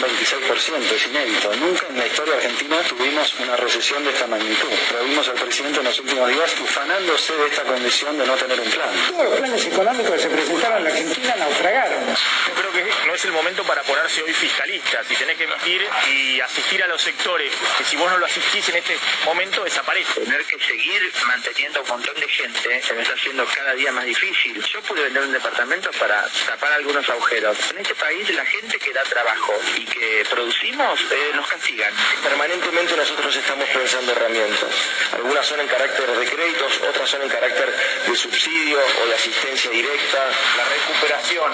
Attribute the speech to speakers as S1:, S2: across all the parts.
S1: 26%, es inédito. Nunca en la historia argentina tuvimos una recesión de esta magnitud. Pero vimos al presidente en los últimos días ufanándose de esta condición de no tener un plan.
S2: Todos los planes económicos que se presentaron en la Argentina naufragaron.
S3: Yo creo que no es el momento para ponerse hoy fiskalistas y tener que emitir y asistir a los sectores que si vos no lo asistís en este momento desaparece.
S4: tener que seguir manteniendo un montón de gente se me está haciendo cada día más difícil. Yo pude vender un departamento para tapar algunos agujeros. En este país la gente que da trabajo y que producimos eh, nos castigan.
S5: Permanentemente nosotros estamos pensando herramientas. Algunas son en carácter de créditos, otras son en carácter de subsidio o de asistencia directa.
S6: La recuperación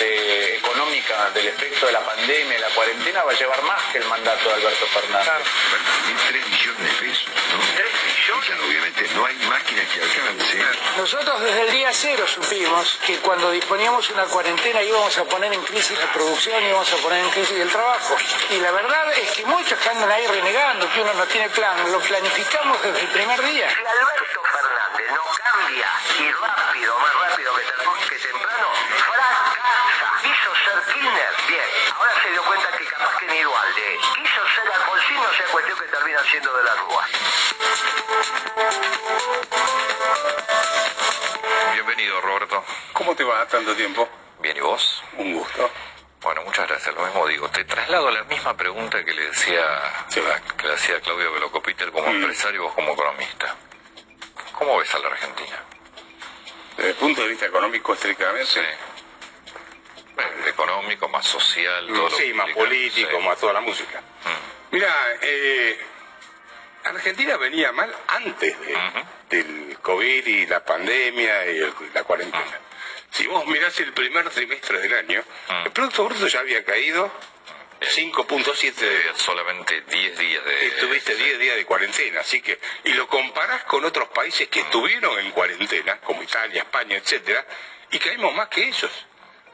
S6: eh, económica del efecto de la pandemia y la cuarentena va a llevar más que el mandato de Alberto Fernández.
S7: Bueno, 3 millones de pesos, ¿no?
S4: ¿Tres
S7: obviamente no hay máquina que alcance.
S2: Nosotros desde el día cero supimos que cuando disponíamos una cuarentena íbamos a poner en crisis la producción, íbamos a poner en crisis el trabajo. Y la verdad es que muchos que andan ahí renegando que uno no tiene plan, lo planificamos desde el primer día.
S4: Si Alberto Fernández no cambia y rápido, más rápido que, que temprano. Quiso ser Kirchner, bien. Ahora se dio cuenta que capaz que ni Dualde. Quiso ser Alfonsín, no sea cuestión que termina siendo de la Rúa.
S8: Bienvenido, Roberto.
S9: ¿Cómo te va tanto tiempo?
S8: Bien, ¿y vos?
S9: Un gusto.
S8: Bueno, muchas gracias. Lo mismo digo. Te traslado la misma pregunta que le decía,
S9: Sí.
S8: que le hacía Claudio Velocopiter como
S9: Mm.
S8: empresario y vos como economista. ¿Cómo ves a la Argentina?
S9: Desde el punto de vista económico, estrictamente.
S8: Sí. Eh, Económico, más social, todo lo
S9: Sí,
S8: que
S9: más
S8: implica.
S9: político,
S8: Sí.
S9: más toda la música.
S8: Mm.
S9: Mira, eh, Argentina venía mal antes de- del COVID y la pandemia y el- la cuarentena. Si vos mirás el primer trimestre del año,
S8: Mm.
S9: el Producto Bruto ya había caído 5.7
S8: Eh, solamente 10 días de...
S9: y tuviste 10 días de cuarentena, así que, y lo comparás con otros países que estuvieron en cuarentena, como Italia, España, etcétera, y caímos más que ellos.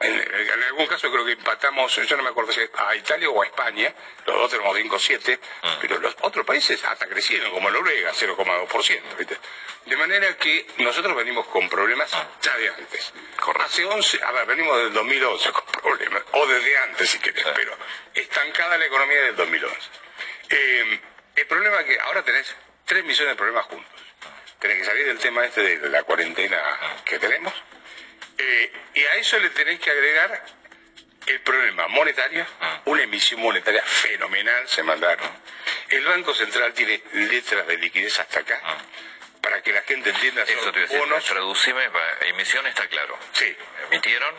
S9: En, en algún caso creo que empatamos, yo no me acuerdo si a Italia o a España, los dos tenemos 5,7, pero los otros países hasta crecieron, como Noruega, 0,2%. ¿viste? De manera que nosotros venimos con problemas ya de antes. Hace 11, a ver, venimos del 2011 con problemas, o desde antes si querés,
S8: Sí.
S9: pero estancada la economía del 2011. Eh, el problema es que ahora tenés 3 millones de problemas juntos. Tenés que salir del tema este de la cuarentena que tenemos. Eh, y a eso le tenés que agregar el problema monetario, una emisión monetaria fenomenal se mandaron. El Banco Central tiene letras de liquidez hasta acá. Para que la gente entienda, son
S8: Eso te a decir, traducime, emisión está claro.
S9: Sí,
S8: Emitieron,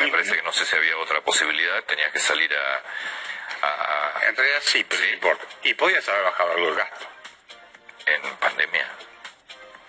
S8: me parece que no sé si había otra posibilidad, tenías que salir a... a- a-
S9: en realidad sí, pero no importa. Y podías haber bajado algo el gasto.
S8: en pandemia,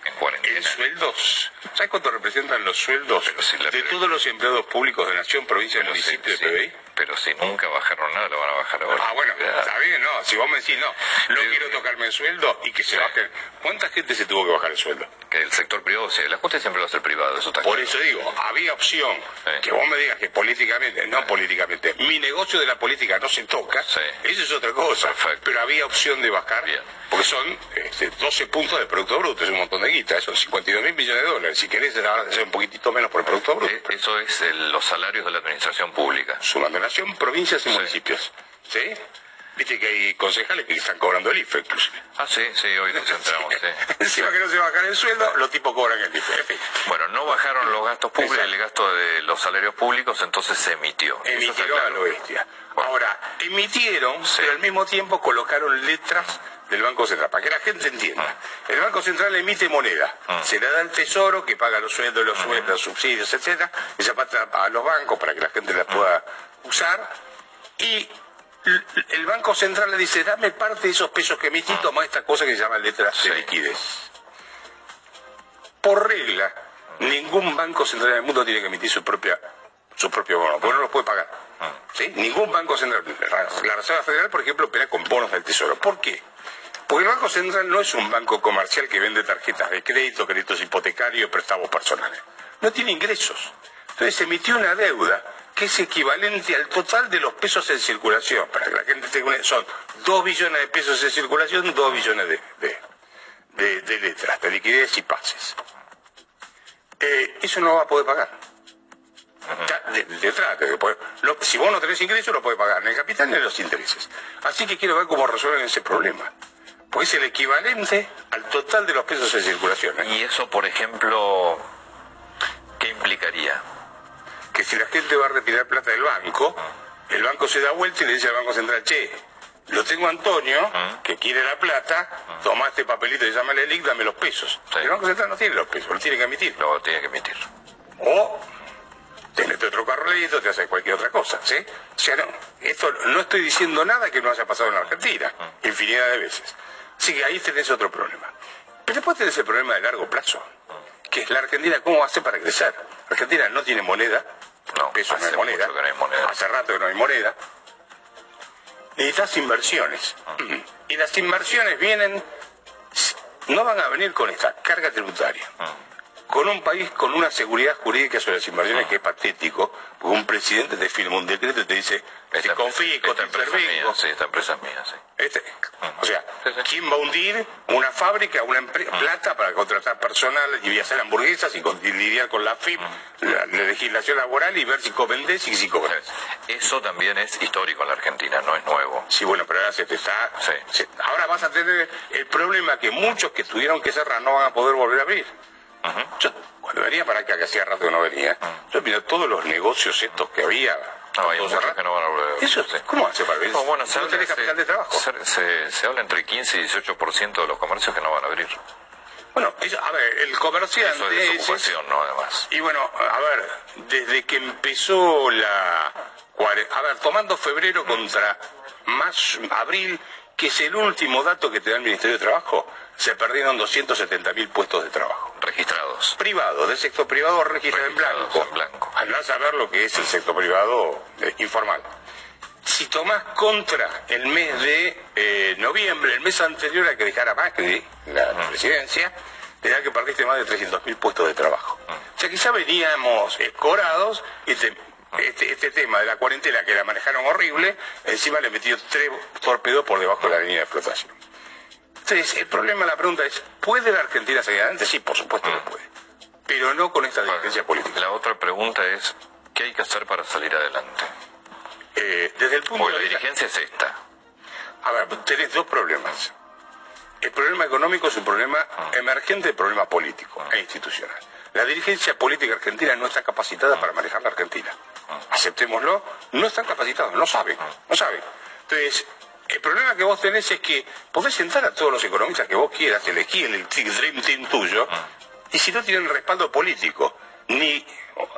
S8: en cuarentena.
S9: En sueldos. ¿Sabes cuánto representan los sueldos
S8: si la-
S9: de todos los empleados públicos de nación, provincia y
S8: Pero si,
S9: municipio
S8: si-
S9: de PBI?
S8: pero si nunca bajaron nada, lo van a bajar ahora.
S9: Ah, bueno, está bien, no. Si vos me decís, no, no quiero tocarme el sueldo y que se
S8: Sí.
S9: baje. ¿Cuánta gente se tuvo que bajar el sueldo?
S8: Que el sector privado, sí, el ajuste siempre va a ser privado, eso está
S9: Por
S8: claro.
S9: eso digo, había opción
S8: Sí.
S9: que vos me digas que políticamente, no políticamente, mi negocio de la política no se toca, eso es otra cosa.
S8: Perfecto.
S9: Pero había opción de bajar,
S8: Bien.
S9: Porque son este, 12 puntos de Producto Bruto, es un montón de guita, son 52 mil millones de dólares. Si querés, ahora hacer un poquitito menos por el Producto Bruto.
S8: Eh, Eso es el- los salarios de la administración pública.
S9: Sumando nación, provincias y
S8: Sí.
S9: municipios. ¿Sí? Viste que hay concejales que están cobrando el IFE, inclusive.
S8: Ah, sí, sí, hoy nos enteramos, sí.
S9: Encima que no se va a bajar el sueldo, los tipos cobran el IFE. En fin.
S8: Bueno, no bajaron los gastos públicos,
S9: Exacto.
S8: el gasto de los salarios públicos, entonces se emitió.
S9: Emitieron a lo bestia.
S8: Bueno.
S9: Ahora, emitieron,
S8: Sí.
S9: pero al mismo tiempo colocaron letras del Banco Central, para que la gente entienda.
S8: Mm.
S9: El Banco Central emite moneda, se la da al Tesoro, que paga los sueldos, los sueldos, los subsidios, etcétera, esa pasa a los bancos para que la gente la pueda usar, y el Banco Central le dice, dame parte de esos pesos que emití, toma esta cosa que se llama letras.
S8: Sí.
S9: de liquidez. Por regla, ningún banco central del mundo tiene que emitir su propia su propio bono, porque no los puede pagar. ¿Sí? Ningún banco central, la Reserva Federal, por ejemplo, opera con bonos del Tesoro. ¿Por qué? Porque el Banco Central no es un banco comercial que vende tarjetas de crédito, créditos hipotecarios, préstamos personales. No tiene ingresos. Entonces emitió una deuda que es equivalente al total de los pesos en circulación. Para que la gente tenga una... Son 2 billones de pesos en circulación, 2 billones de, de, de- de letras, de liquidez y pases. Eh, eso no va a poder pagar. Detrás, de- si vos no tenés ingresos, no podés pagar ni el capital ni los intereses. Así que quiero ver cómo resuelven ese problema. Pues es el equivalente al total de los pesos en circulación. ¿eh?
S8: Y eso, por ejemplo, ¿qué implicaría?
S9: Que si la gente va a retirar plata del banco, el banco se da vuelta y le dice al Banco Central, che, lo tengo a Antonio, que quiere la plata, toma este papelito y llama el LIC, dame los pesos.
S8: Sí.
S9: El Banco Central no tiene los pesos, lo tiene que emitir.
S8: Lo tiene que emitir.
S9: O te mete otro carrolito, te hace cualquier otra cosa, ¿sí? O sea, no, esto no estoy diciendo nada que no haya pasado en la Argentina, infinidad de veces. Así que ahí tenés otro problema. Pero después tenés el problema de largo plazo, que es la Argentina, ¿cómo va a hacer para crecer? Argentina no tiene moneda,
S8: No,
S9: peso no
S8: hace
S9: hay moneda,
S8: mucho que no hay moneda.
S9: hace rato que no hay moneda. Necesitas inversiones. Y las inversiones vienen, no van a venir con esta carga tributaria con un país con una seguridad jurídica sobre las inversiones que es patético, porque un presidente te firma un decreto y te dice, te
S8: Esta,
S9: confisco,
S8: esta
S9: te
S8: empresa mía, sí, esta empresa es mía, sí.
S9: Este, o sea. ¿quién va a hundir una fábrica, una empresa, plata para contratar personal y hacer hamburguesas y, con- y lidiar con la FIP, la, la legislación laboral y ver si vendés y si cobras?
S8: Eso también es histórico en la Argentina, no es nuevo.
S9: Sí, bueno, pero ahora se te está...
S8: Sí.
S9: se- ahora vas a tener el problema que muchos que tuvieron que cerrar no van a poder volver a abrir. Yo, cuando venía para acá, que hacía rato que no venía, yo mira todos los negocios estos que había.
S8: No, hay que no van a volver
S9: Eso. ¿Cómo hace para abrir?
S8: No, bueno, se
S9: no
S8: habla,
S9: capital de trabajo.
S8: Se, se- se habla entre 15 y 18% de los comercios que no van a abrir.
S9: Bueno, eso- a ver, el comerciante...
S8: Eso es desocupación, ¿no? Además.
S9: Y bueno, a ver, desde que empezó la... A ver, tomando febrero contra más abril, que es el último dato que te da el Ministerio de Trabajo, se perdieron 270.000 puestos de trabajo.
S8: Registrados.
S9: Privado, del sector privado registrado en blanco.
S8: en blanco.
S9: Andá a saber lo que es el sector privado eh, informal. Si tomás contra el mes de eh, noviembre, el mes anterior a que dejara Macri la presidencia, te da que perdiste más de 300.000 puestos de trabajo. O sea que ya veníamos escorados y te- este, este tema de la cuarentena que la manejaron horrible, encima le metió tres torpedos por debajo de la línea de flotación. Entonces, el problema, la pregunta es, ¿puede la Argentina seguir adelante? Sí, por supuesto que puede. Pero no con esta dirigencia política.
S8: La otra pregunta es, ¿qué hay que hacer para salir adelante?
S9: Eh, desde el punto
S8: Porque la
S9: de vista...
S8: dirigencia es esta.
S9: A ver, tenés dos problemas. El problema económico es un problema emergente del problema político e institucional. La dirigencia política argentina no está capacitada para manejar la Argentina. Aceptémoslo, no están capacitados, no saben, no saben. Entonces, el problema que vos tenés es que podés sentar a todos los economistas que vos quieras, elegí el Dream Team tuyo, y si no tienen respaldo político, ni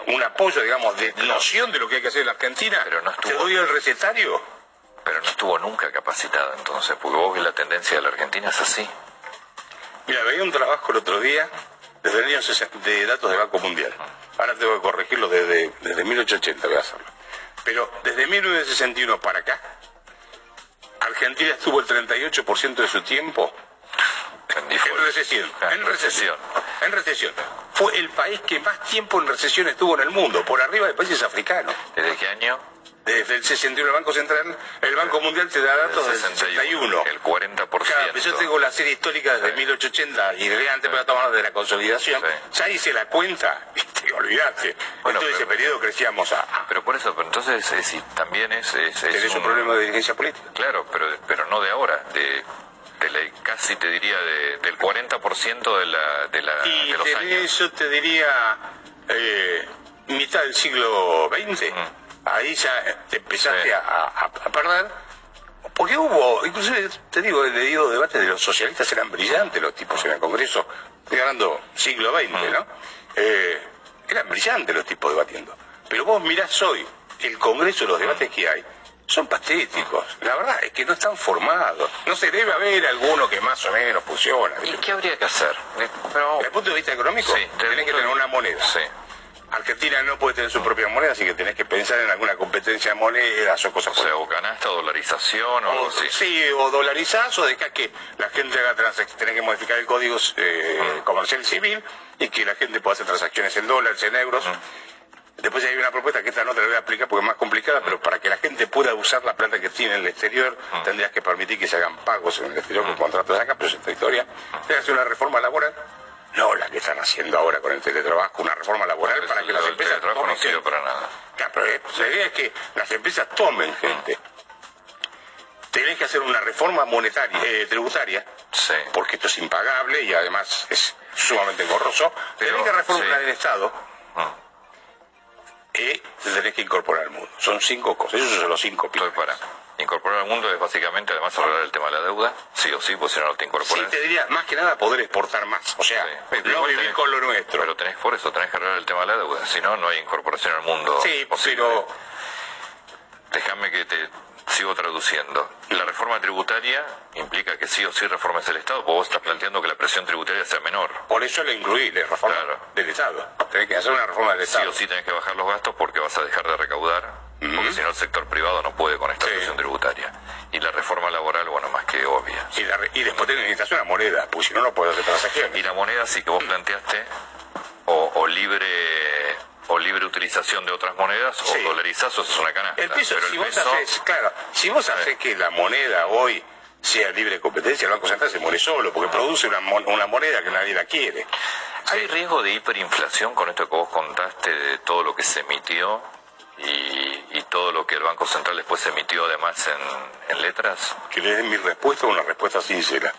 S9: un apoyo, digamos, de noción de lo que hay que hacer en la Argentina,
S8: Pero no estuvo.
S9: te doy el recetario,
S8: Pero no estuvo nunca capacitada entonces, porque vos ves la tendencia de la Argentina es así.
S9: Mira, veía un trabajo el otro día desde el año 60 de datos del Banco Mundial. Ahora tengo que corregirlo desde, desde 1880, voy a hacerlo. Pero desde 1961 para acá, Argentina estuvo el 38% de su tiempo
S8: En
S9: recesión.
S8: Ah,
S9: En recesión. En recesión. Fue el país que más tiempo en recesión estuvo en el mundo, por arriba de países africanos.
S8: ¿Desde qué año?
S9: Desde el 61 el Banco Central, el Banco Mundial te da datos del 61.
S8: El 40%.
S9: Claro, pero yo tengo la serie histórica desde 1880 y de antes, pero estamos de la consolidación. Ya hice la cuenta, y olvidaste.
S8: Bueno,
S9: en todo ese periodo crecíamos a...
S8: Pero por eso, pero entonces eh, si también es... es, es
S9: Tenés un problema de dirigencia política.
S8: Claro, pero, pero no de ahora, de, de la- casi te diría de- del 40% de, la, de, la,
S9: Y
S8: de los
S9: tenés,
S8: años.
S9: yo te diría, eh, mitad del siglo XX. Ahí ya te empezaste
S8: Sí.
S9: a, a- a perder. Porque hubo, inclusive, te digo, he leído debates de los socialistas, eran brillantes los tipos en el Congreso, estoy hablando siglo XX, ¿no? Eh, eran brillantes los tipos debatiendo. Pero vos mirás hoy el Congreso, los debates que hay, son patéticos. La verdad es que no están formados. No se debe haber alguno que más o menos funciona.
S8: ¿Y qué habría que hacer? Pero,
S9: Desde el punto de vista económico,
S8: Sí,
S9: tenés que tener una moneda.
S8: Sí.
S9: Argentina no puede tener su propia moneda, así que tenés que pensar en alguna competencia de monedas o cosas
S8: O sea, o canasta, dolarización o algo así.
S9: sí, o dolarizás o dejás que la gente haga transacciones, tenés que modificar el código eh, comercial civil y que la gente pueda hacer transacciones en dólares, en euros. Después hay una propuesta que esta no te la voy a explicar porque es más complicada, pero para que la gente pueda usar la plata que tiene en el exterior, tendrías que permitir que se hagan pagos en el exterior con contratos acá, pero es otra historia. Que hacer una reforma laboral, no la que están haciendo ahora con el teletrabajo, una reforma laboral para que las empresas
S8: teletrabajo no
S9: tomen
S8: sirve para nada.
S9: Pero eh, la idea es que las empresas tomen gente. Tenés que hacer una reforma monetaria, eh, tributaria,
S8: Sí.
S9: porque esto es impagable y además es sumamente engorroso.
S8: Pero,
S9: tenés que reformar
S8: sí.
S9: el Estado
S8: Ah.
S9: y te tenés que incorporar al mundo. Son cinco cosas, esos son los cinco pilares.
S8: para incorporar al mundo es básicamente además arreglar el tema de la deuda, sí o sí, pues si no, no te
S9: Sí,
S8: incorporas.
S9: te diría, más que nada poder exportar más. O sea,
S8: Sí.
S9: no vivir
S8: tenés-
S9: con lo nuestro.
S8: Pero tenés por eso, tenés que arreglar el tema de la deuda, si no, no hay incorporación al mundo.
S9: sí,
S8: posible.
S9: pero
S8: Déjame que te sigo traduciendo. La reforma tributaria implica que sí o sí reformes el Estado, porque vos estás planteando que la presión tributaria sea menor.
S9: por eso le incluí la reforma
S8: Claro.
S9: del Estado. Tenés que hacer una reforma del
S8: Sí
S9: Estado.
S8: o sí tenés que bajar los gastos porque vas a dejar de recaudar, porque si no el sector privado no puede con esta
S9: Sí.
S8: presión tributaria. Y la reforma laboral, bueno, más que obvia.
S9: Y, la re- y después tenés necesitas una moneda, porque si no, no puedes hacer transacciones.
S8: Y la moneda sí que vos planteaste, o, o libre o libre utilización de otras monedas,
S9: Sí.
S8: o dolarizás o es una canasta.
S9: El peso,
S8: Pero
S9: si
S8: el
S9: vos
S8: peso,
S9: haces, claro, si vos haces que la moneda hoy sea libre competencia, el Banco Central se muere solo, porque produce una, mon- una moneda que nadie la quiere.
S8: ¿hay riesgo de hiperinflación con esto que vos contaste de todo lo que se emitió y, y todo lo que el Banco Central después emitió además en, en letras?
S9: Que le den mi respuesta una respuesta sincera.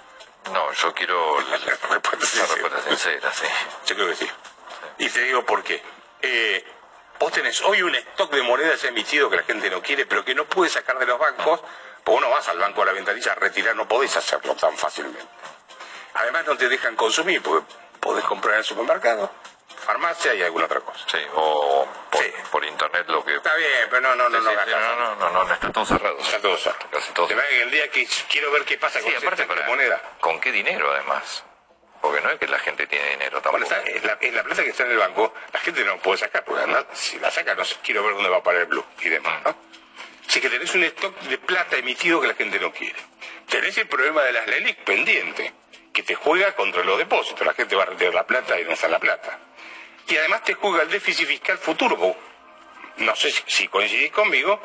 S8: No, yo quiero la,
S9: La respuesta
S8: la
S9: sincera.
S8: respuesta sincera, sí.
S9: Yo creo que sí. Y te digo por qué. Eh, vos tenés hoy un stock de monedas emitido que la gente no quiere, pero que no puede sacar de los bancos, porque no vas al banco a la ventanilla a retirar, no podés hacerlo tan fácilmente. Además no te dejan consumir, porque podés comprar en el supermercado, farmacia y alguna otra cosa.
S8: Sí, o por,
S9: Sí.
S8: por internet lo que...
S9: Está bien, pero no, no, no,
S8: Sí,
S9: no,
S8: sí, no, no, no, no, no, está todo cerrado.
S9: Está todo cerrado.
S8: Casi todo
S9: en el día que quiero ver qué pasa con
S8: aparte para
S9: moneda.
S8: ¿Con qué dinero además? Porque no es que la gente tiene dinero tampoco.
S9: Bueno, está- es, la, es la plata que está en el banco, la gente no puede sacar, porque además, si la saca, no sé, quiero ver dónde va a parar el blue y demás, ¿no? Así que tenés un stock de plata emitido que la gente no quiere. Tenés el problema de las LELIC pendiente, que te juega contra los depósitos. La gente va a retirar la plata y no está la plata. Y además te juega el déficit fiscal futuro. vos. No sé si, coincidís conmigo,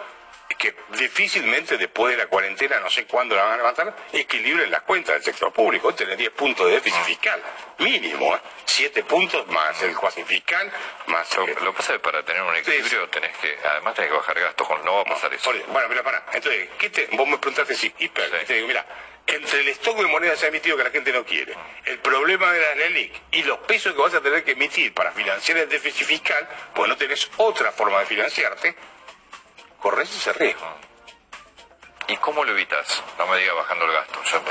S9: que difícilmente después de la cuarentena, no sé cuándo la van a levantar, equilibren las cuentas del sector público. Hoy tenés 10 puntos de déficit fiscal, mínimo, ¿eh? 7 puntos más el cuasi fiscal, más...
S8: Lo, lo que pasa es que para tener un equilibrio tenés que, además tenés que bajar gastos, con, no va a pasar eso.
S9: Por eso, Bueno, mira, para. Entonces, ¿qué te, vos me preguntaste si hiper.
S8: Sí.
S9: y Te digo, mira, entre el stock de monedas se ha emitido que la gente no quiere, el problema de las LELIC y los pesos que vas a tener que emitir para financiar el déficit fiscal, pues no tenés otra forma de financiarte, corres ese riesgo.
S8: ¿Y cómo lo evitas? No me digas bajando el gasto. Yo,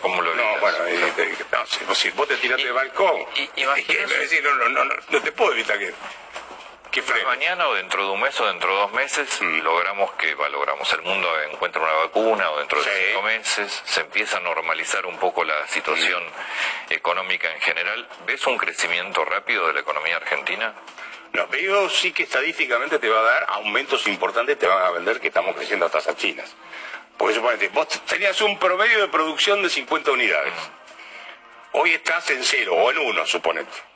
S8: cómo lo evitas.
S9: No, bueno, eh, eh, no, si, si vos te tiraste del balcón,
S8: y-
S9: es que, es no, no, no, no te puedo evitar que, que frene.
S8: Mañana o dentro de un mes o dentro de dos meses logramos que va, logramos el mundo encuentra una vacuna o dentro de
S9: Sí.
S8: cinco meses se empieza a normalizar un poco la situación económica en general. ¿Ves un crecimiento rápido de la economía argentina?
S9: Los veo sí que estadísticamente te va a dar aumentos importantes, te van a vender que estamos creciendo a tasas chinas. Porque suponete, vos tenías un promedio de producción de 50 unidades. Hoy estás en cero o en uno, suponete.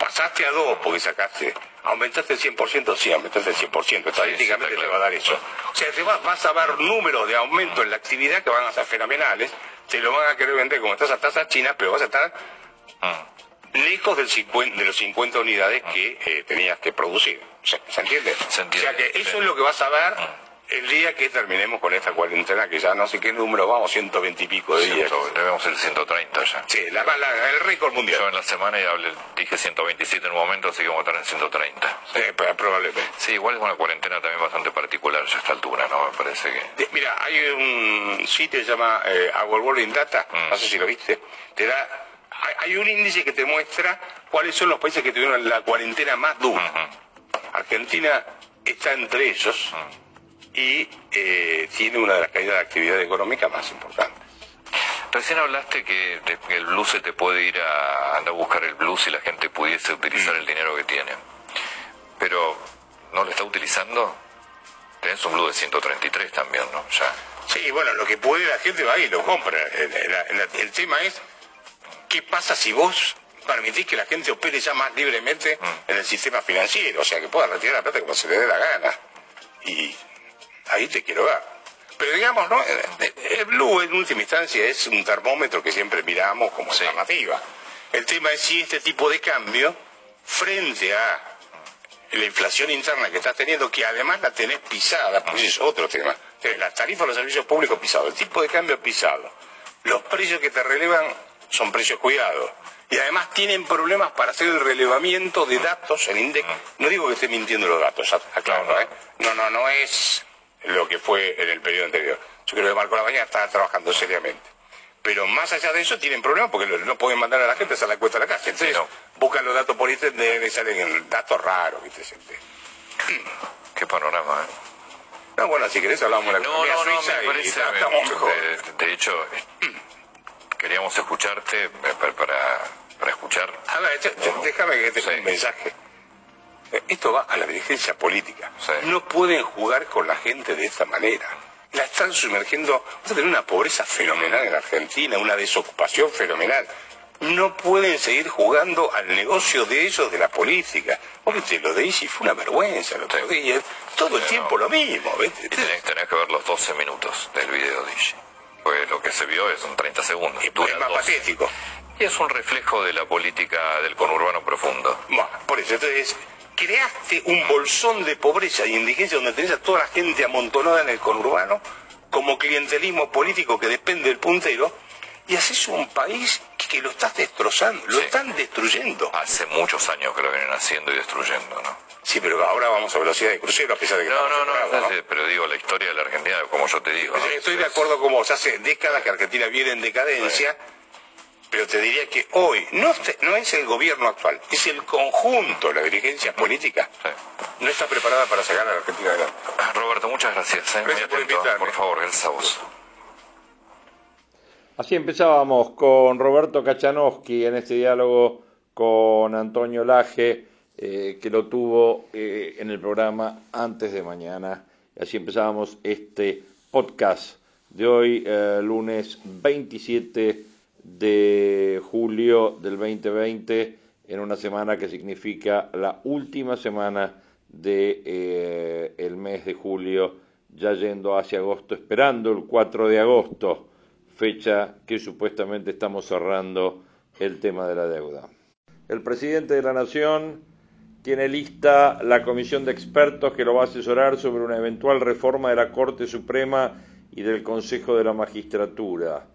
S9: Pasaste a 2 porque sacaste, aumentaste el 100%, sí, aumentaste el 100%, estadísticamente te va a dar eso. O sea, te vas, vas a ver números de aumento en la actividad que van a ser fenomenales, te lo van a querer vender como estás a tasa china, pero vas a estar lejos del 50 de los 50 unidades que eh, tenías que producir. ¿Se, se entiende?
S8: Se entiende,
S9: O sea que eso
S8: sí.
S9: es lo que vas a ver el día que terminemos con esta cuarentena, que ya no sé qué número vamos, 120 y pico de días.
S8: Debemos el 130 ya.
S9: Sí, la, la- el récord mundial.
S8: Yo en la semana ya hablé- dije 127 en un momento, así que vamos a estar en 130.
S9: Eh, pues, probablemente.
S8: Sí, igual es una cuarentena también bastante particular ya a esta altura, ¿no? Me parece que...
S9: Mira, hay un sitio que se llama eh, Our World in Data,
S8: Mm.
S9: no sé si lo viste, te da, hay, hay un índice que te muestra cuáles son los países que tuvieron la cuarentena más dura. Argentina está entre ellos y eh, tiene una de las caídas de actividad económica más importantes.
S8: Recién hablaste que, el blues se te puede ir a andar a buscar el blues si la gente pudiese utilizar el dinero que tiene. Pero, ¿no lo está utilizando? Tenés un blues de 133 también, ¿no? Ya.
S9: Sí, bueno, lo que puede la gente va y lo compra. El, el- el- el tema es, ¿qué pasa si vos permitís que la gente opere ya más libremente en el sistema financiero? O sea, que pueda retirar la plata como se le dé la gana. Y ahí te quiero ver. Pero digamos, ¿no? El- El Blue en última instancia es un termómetro que siempre miramos como alternativa. El tema es si este tipo de cambio, frente a la inflación interna que estás teniendo, que además la tenés pisada, pues es otro tema. Tenés las tarifas de los servicios públicos pisados, el tipo de cambio pisado. Los precios que te relevan son precios cuidados. Y además tienen problemas para hacer el relevamiento de datos en INDEC. No digo que esté mintiendo los datos, aclaro, ¿eh? No, no, no es lo que fue en el periodo anterior. Yo creo que Marco La Baña estaba trabajando seriamente. Pero más allá de eso tienen problemas porque no pueden mandar a la gente a la cuesta de la casa. Entonces buscan los datos por internet y salen datos raros, ¿viste?
S8: Qué panorama, ¿eh?
S9: No, bueno, si querés hablamos de la
S8: No,
S9: economía
S8: no, no,
S9: suiza
S8: me
S9: y
S8: parece...
S9: está-
S8: me-
S9: estamos mejor.
S8: de, de hecho, queríamos escucharte eh, para, para, escuchar...
S9: A ver, déjame que te dé un mensaje. Esto va a la dirigencia política. No pueden jugar con la gente de esta manera. La están sumergiendo. Vas a tener una pobreza fenomenal en Argentina, una desocupación fenomenal. No pueden seguir jugando al negocio de ellos de la política. Viste, lo de Isi fue una vergüenza el otro día. Todo el tiempo lo mismo, ¿viste?
S8: Y tenés, tenés que ver los 12 minutos del video, Digi. Pues lo que se vio es un 30 segundos. Dura
S9: es más
S8: 12.
S9: patético.
S8: Y es un reflejo de la política del conurbano profundo.
S9: Bueno, por eso, entonces, creaste un bolsón de pobreza y indigencia donde tenés a toda la gente amontonada en el conurbano, como clientelismo político que depende del puntero, y haces un país que, que lo estás destrozando, lo están destruyendo.
S8: Hace muchos años que lo vienen haciendo y destruyendo, ¿no?
S9: Sí, pero ahora vamos a velocidad de crucero, a pesar de que
S8: No, no, no, sí, pero digo, la historia de la Argentina, como yo te digo, ¿no?
S9: Estoy de acuerdo con vos, hace décadas que Argentina viene en decadencia, pero te diría que hoy no, es el gobierno actual, es el conjunto, la dirigencia política, no está preparada para sacar a la Argentina adelante.
S8: Roberto, muchas gracias. ¿eh? Muy
S9: Gracias por
S8: atento,
S9: invitarme.
S8: Por favor, gracias a vos.
S10: Así empezábamos con Roberto Kachanowski en este diálogo con Antonio Laje, eh, que lo tuvo eh, en el programa antes de mañana. Así empezábamos este podcast de hoy, eh, lunes 27 de julio del 2020, en una semana que significa la última semana de eh, el mes de julio, ya yendo hacia agosto, esperando el 4 de agosto fecha que supuestamente estamos cerrando el tema de la deuda. El presidente de la Nación tiene lista la comisión de expertos que lo va a asesorar sobre una eventual reforma de la Corte Suprema y del Consejo de la Magistratura.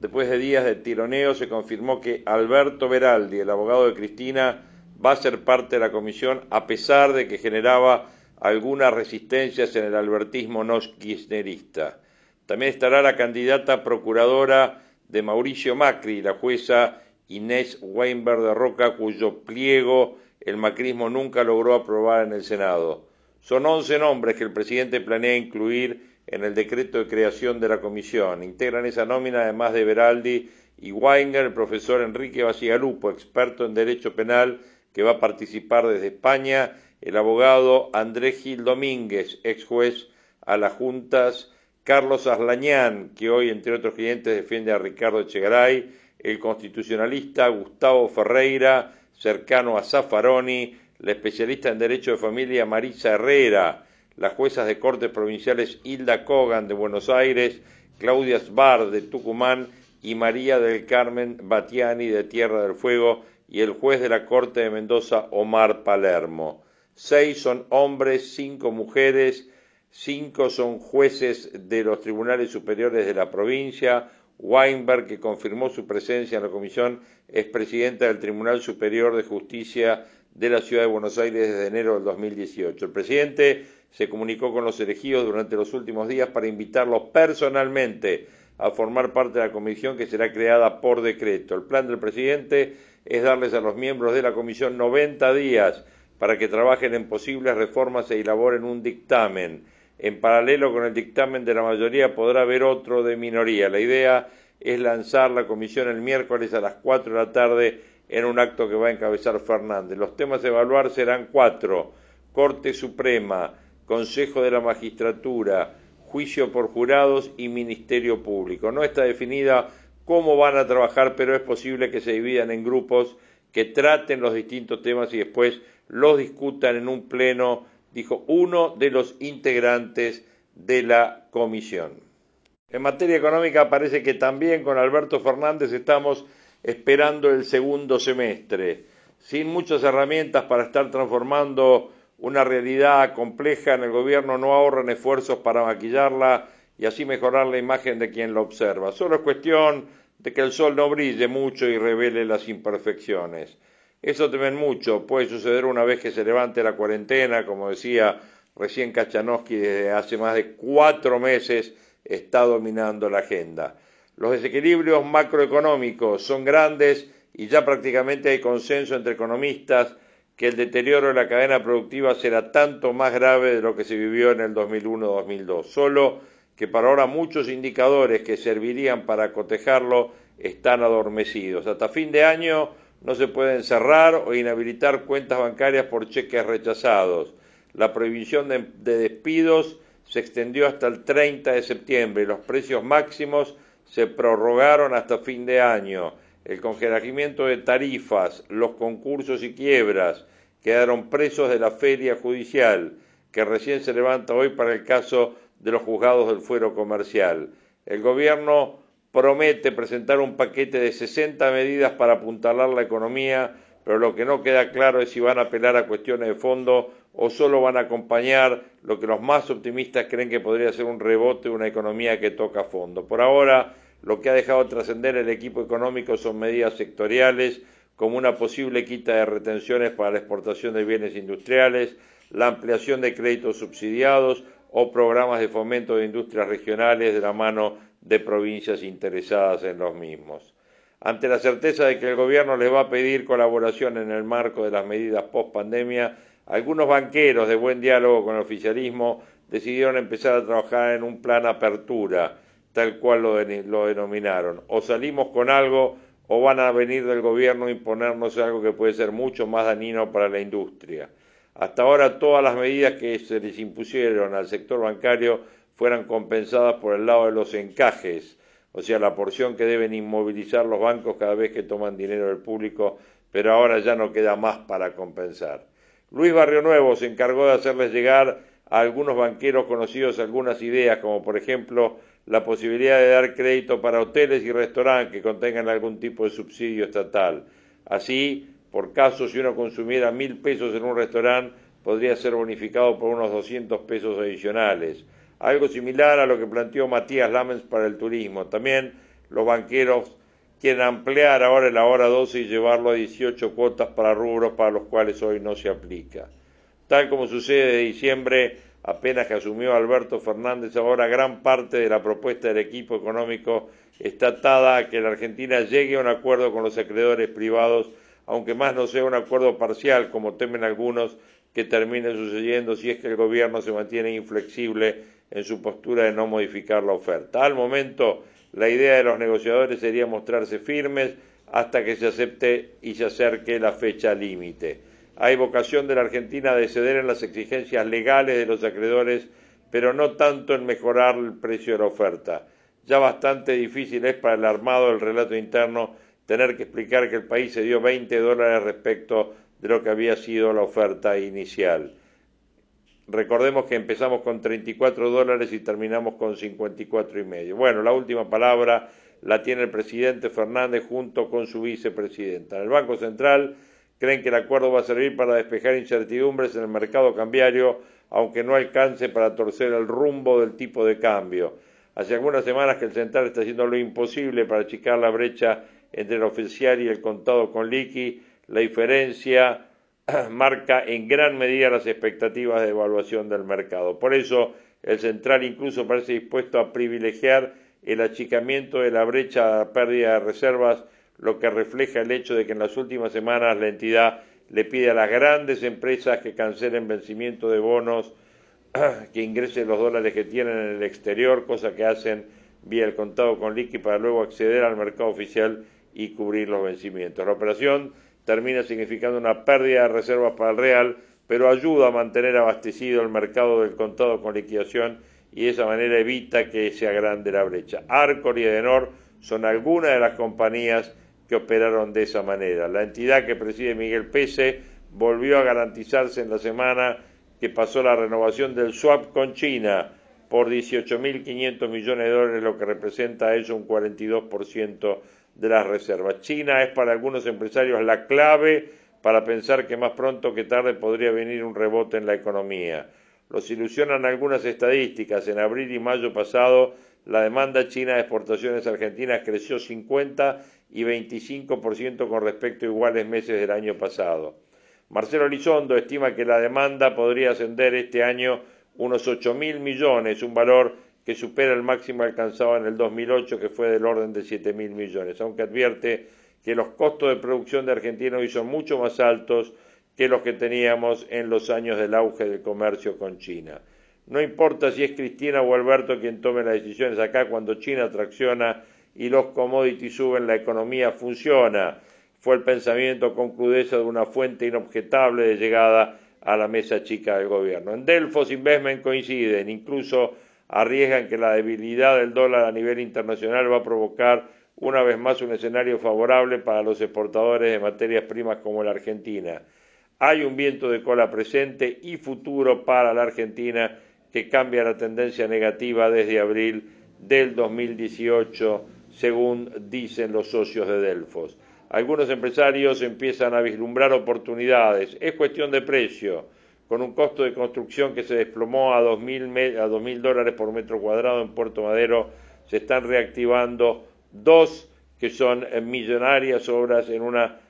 S10: Después de días de tironeo se confirmó que Alberto Veraldi, el abogado de Cristina, va a ser parte de la comisión a pesar de que generaba algunas resistencias en el albertismo no kirchnerista. También estará la candidata procuradora de Mauricio Macri, la jueza Inés Weinberg de Roca, cuyo pliego el macrismo nunca logró aprobar en el Senado. Son 11 nombres que el presidente planea incluir en el decreto de creación de la comisión. Integran esa nómina, además de Beraldi y Weinger, el profesor Enrique Basigalupo, experto en Derecho Penal, que va a participar desde España, el abogado Andrés Gil Domínguez, ex juez a las juntas, Carlos Aslañán, que hoy, entre otros clientes, defiende a Ricardo Echegaray, el constitucionalista Gustavo Ferreira, cercano a Zaffaroni, la especialista en Derecho de Familia Marisa Herrera, las juezas de cortes provinciales Hilda Kogan de Buenos Aires, Claudia Sbar de Tucumán y María del Carmen Batiani de Tierra del Fuego y el juez de la Corte de Mendoza Omar Palermo. Seis son hombres, cinco mujeres, cinco son jueces de los tribunales superiores de la provincia. Weinberg, que confirmó su presencia en la comisión, es presidenta del Tribunal Superior de Justicia de la Ciudad de Buenos Aires desde enero del 2018. El presidente se comunicó con los elegidos durante los últimos días para invitarlos personalmente a formar parte de la comisión que será creada por decreto. El plan del presidente es darles a los miembros de la comisión 90 días para que trabajen en posibles reformas e elaboren un dictamen. En paralelo con el dictamen de la mayoría podrá haber otro de minoría. La idea es lanzar la comisión el miércoles a las 4 de la tarde en un acto que va a encabezar Fernández. Los temas a evaluar serán cuatro. Corte Suprema, Consejo de la Magistratura, Juicio por Jurados y Ministerio Público. No está definida cómo van a trabajar, pero es posible que se dividan en grupos que traten los distintos temas y después los discutan en un pleno, dijo uno de los integrantes de la comisión. En materia económica parece que también con Alberto Fernández estamos esperando el segundo semestre, sin muchas herramientas para estar transformando una realidad compleja en el gobierno, no ahorran esfuerzos para maquillarla y así mejorar la imagen de quien lo observa. Solo es cuestión de que el sol no brille mucho y revele las imperfecciones. Eso temen mucho, puede suceder una vez que se levante la cuarentena, como decía recién Kachanowski, desde hace más de cuatro meses está dominando la agenda. Los desequilibrios macroeconómicos son grandes y ya prácticamente hay consenso entre economistas que el deterioro de la cadena productiva será tanto más grave de lo que se vivió en el 2001-2002. Solo que para ahora muchos indicadores que servirían para cotejarlo están adormecidos. Hasta fin de año no se pueden cerrar o inhabilitar cuentas bancarias por cheques rechazados. La prohibición de, despidos se extendió hasta el 30 de septiembre y los precios máximos se prorrogaron hasta fin de año. El congelamiento de tarifas, los concursos y quiebras quedaron presos de la feria judicial que recién se levanta hoy para el caso de los juzgados del fuero comercial. El gobierno promete presentar un paquete de 60 medidas para apuntalar la economía, pero lo que no queda claro es si van a apelar a cuestiones de fondo o solo van a acompañar lo que los más optimistas creen que podría ser un rebote de una economía que toca fondo. Por ahora, lo que ha dejado trascender el equipo económico son medidas sectoriales, como una posible quita de retenciones para la exportación de bienes industriales, la ampliación de créditos subsidiados o programas de fomento de industrias regionales de la mano de provincias interesadas en los mismos. Ante la certeza de que el Gobierno les va a pedir colaboración en el marco de las medidas post pandemia, algunos banqueros de buen diálogo con el oficialismo decidieron empezar a trabajar en un plan apertura, tal cual lo, lo denominaron. O salimos con algo o van a venir del Gobierno a imponernos algo que puede ser mucho más dañino para la industria. Hasta ahora todas las medidas que se les impusieron al sector bancario fueran compensadas por el lado de los encajes, o sea, la porción que deben inmovilizar los bancos cada vez que toman dinero del público, pero ahora ya no queda más para compensar. Luis Barrio Nuevo se encargó de hacerles llegar a algunos banqueros conocidos algunas ideas, como por ejemplo la posibilidad de dar crédito para hoteles y restaurantes que contengan algún tipo de subsidio estatal. Así, por caso, si uno consumiera mil pesos en un restaurante, podría ser bonificado por unos 200 pesos adicionales algo similar a lo que planteó Matías Lamens para el turismo. También los banqueros quieren ampliar ahora la hora 12 y llevarlo a 18 cuotas para rubros para los cuales hoy no se aplica. Tal como sucede de diciembre, apenas que asumió Alberto Fernández, ahora gran parte de la propuesta del equipo económico está atada a que la Argentina llegue a un acuerdo con los acreedores privados, aunque más no sea un acuerdo parcial, como temen algunos que termine sucediendo si es que el gobierno se mantiene inflexible en su postura de no modificar la oferta. Al momento, la idea de los negociadores sería mostrarse firmes hasta que se acepte y se acerque la fecha límite. Hay vocación de la Argentina de ceder en las exigencias legales de los acreedores, pero no tanto en mejorar el precio de la oferta. Ya bastante difícil es para el armado del relato interno tener que explicar que el país se dio 20 dólares respecto de lo que había sido la oferta inicial. Recordemos que empezamos con 34 dólares y terminamos con 54 y medio. Bueno, la última palabra la tiene el presidente Fernández junto con su vicepresidenta. En el Banco Central creen que el acuerdo va a servir para despejar incertidumbres en el mercado cambiario, aunque no alcance para torcer el rumbo del tipo de cambio. Hace algunas semanas que el Central está haciendo lo imposible para achicar la brecha entre el oficial y el contado con liqui. La diferencia marca en gran medida las expectativas de evaluación del mercado. Por eso, el Central incluso parece dispuesto a privilegiar el achicamiento de la brecha a pérdida de reservas, lo que refleja el hecho de que en las últimas semanas la entidad le pide a las grandes empresas que cancelen vencimiento de bonos, que ingresen los dólares que tienen en el exterior, cosa que hacen vía el contado con liqui para luego acceder al mercado oficial y cubrir los vencimientos. La operación termina significando una pérdida de reservas para el real, pero ayuda a mantener abastecido el mercado del contado con liquidación y de esa manera evita que se agrande la brecha. Arcor y Edenor son algunas de las compañías que operaron de esa manera. La entidad que preside Miguel Pese volvió a garantizarse en la semana que pasó la renovación del swap con China por 18.500 millones de dólares, lo que representa a eso un 42% de las reservas. China es para algunos empresarios la clave para pensar que más pronto que tarde podría venir un rebote en la economía. Los ilusionan algunas estadísticas. En abril y mayo pasado, la demanda china de exportaciones argentinas creció 50 y 25% con respecto a iguales meses del año pasado. Marcelo Elizondo estima que la demanda podría ascender este año unos 8 mil millones, un valor que supera el máximo alcanzado en el 2008, que fue del orden de 7 mil millones, aunque advierte que los costos de producción de Argentina hoy son mucho más altos que los que teníamos en los años del auge del comercio con China. No importa si es Cristina o Alberto quien tome las decisiones acá, cuando China tracciona y los commodities suben, la economía funciona. Fue el pensamiento con crudeza de una fuente inobjetable de llegada a la mesa chica del gobierno. En Delfos Investment coinciden, incluso arriesgan que la debilidad del dólar a nivel internacional va a provocar una vez más un escenario favorable para los exportadores de materias primas como la Argentina. Hay un viento de cola presente y futuro para la Argentina que cambia la tendencia negativa desde abril del 2018, según dicen los socios de Delfos. Algunos empresarios empiezan a vislumbrar oportunidades. Es cuestión de precio con un costo de construcción que se desplomó a 2.000 dólares por metro cuadrado en Puerto Madero, se están reactivando dos que son millonarias obras en una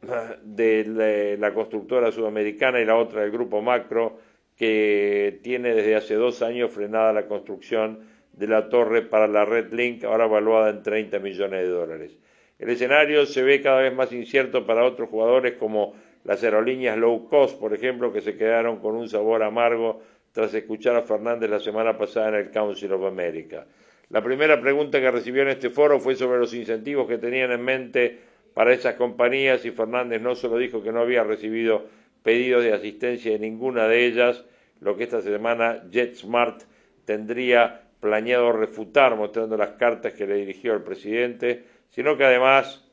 S10: de la constructora sudamericana y la otra del grupo Macro, que tiene desde hace dos años frenada la construcción de la torre para la Red Link, ahora evaluada en 30 millones de dólares. El escenario se ve cada vez más incierto para otros jugadores como las aerolíneas low cost, por ejemplo, que se quedaron con un sabor amargo tras escuchar a Fernández la semana pasada en el Council of America. La primera pregunta que recibió en este foro fue sobre los incentivos que tenían en mente para esas compañías y Fernández no solo dijo que no había recibido pedidos de asistencia de ninguna de ellas, lo que esta semana JetSmart tendría planeado refutar mostrando las cartas que le dirigió el presidente, sino que además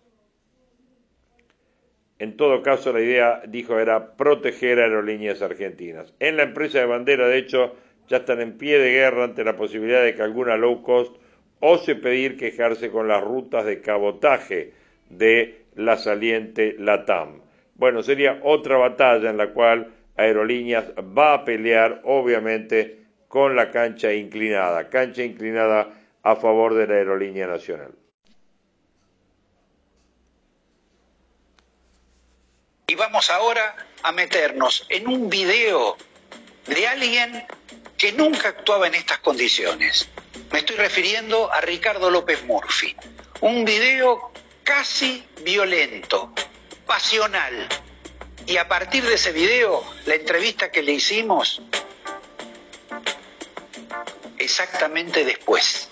S10: en todo caso, la idea, dijo, era proteger aerolíneas argentinas. En la empresa de bandera, de hecho, ya están en pie de guerra ante la posibilidad de que alguna low cost ose pedir quejarse con las rutas de cabotaje de la saliente LATAM. Bueno, sería otra batalla en la cual Aerolíneas va a pelear, obviamente, con la cancha inclinada, cancha inclinada a favor de la aerolínea nacional.
S11: Y vamos ahora a meternos en un video de alguien que nunca actuaba en estas condiciones. Me estoy refiriendo a Ricardo López Murphy. Un video casi violento, pasional. Y a partir de ese video, la entrevista que le hicimos, exactamente después.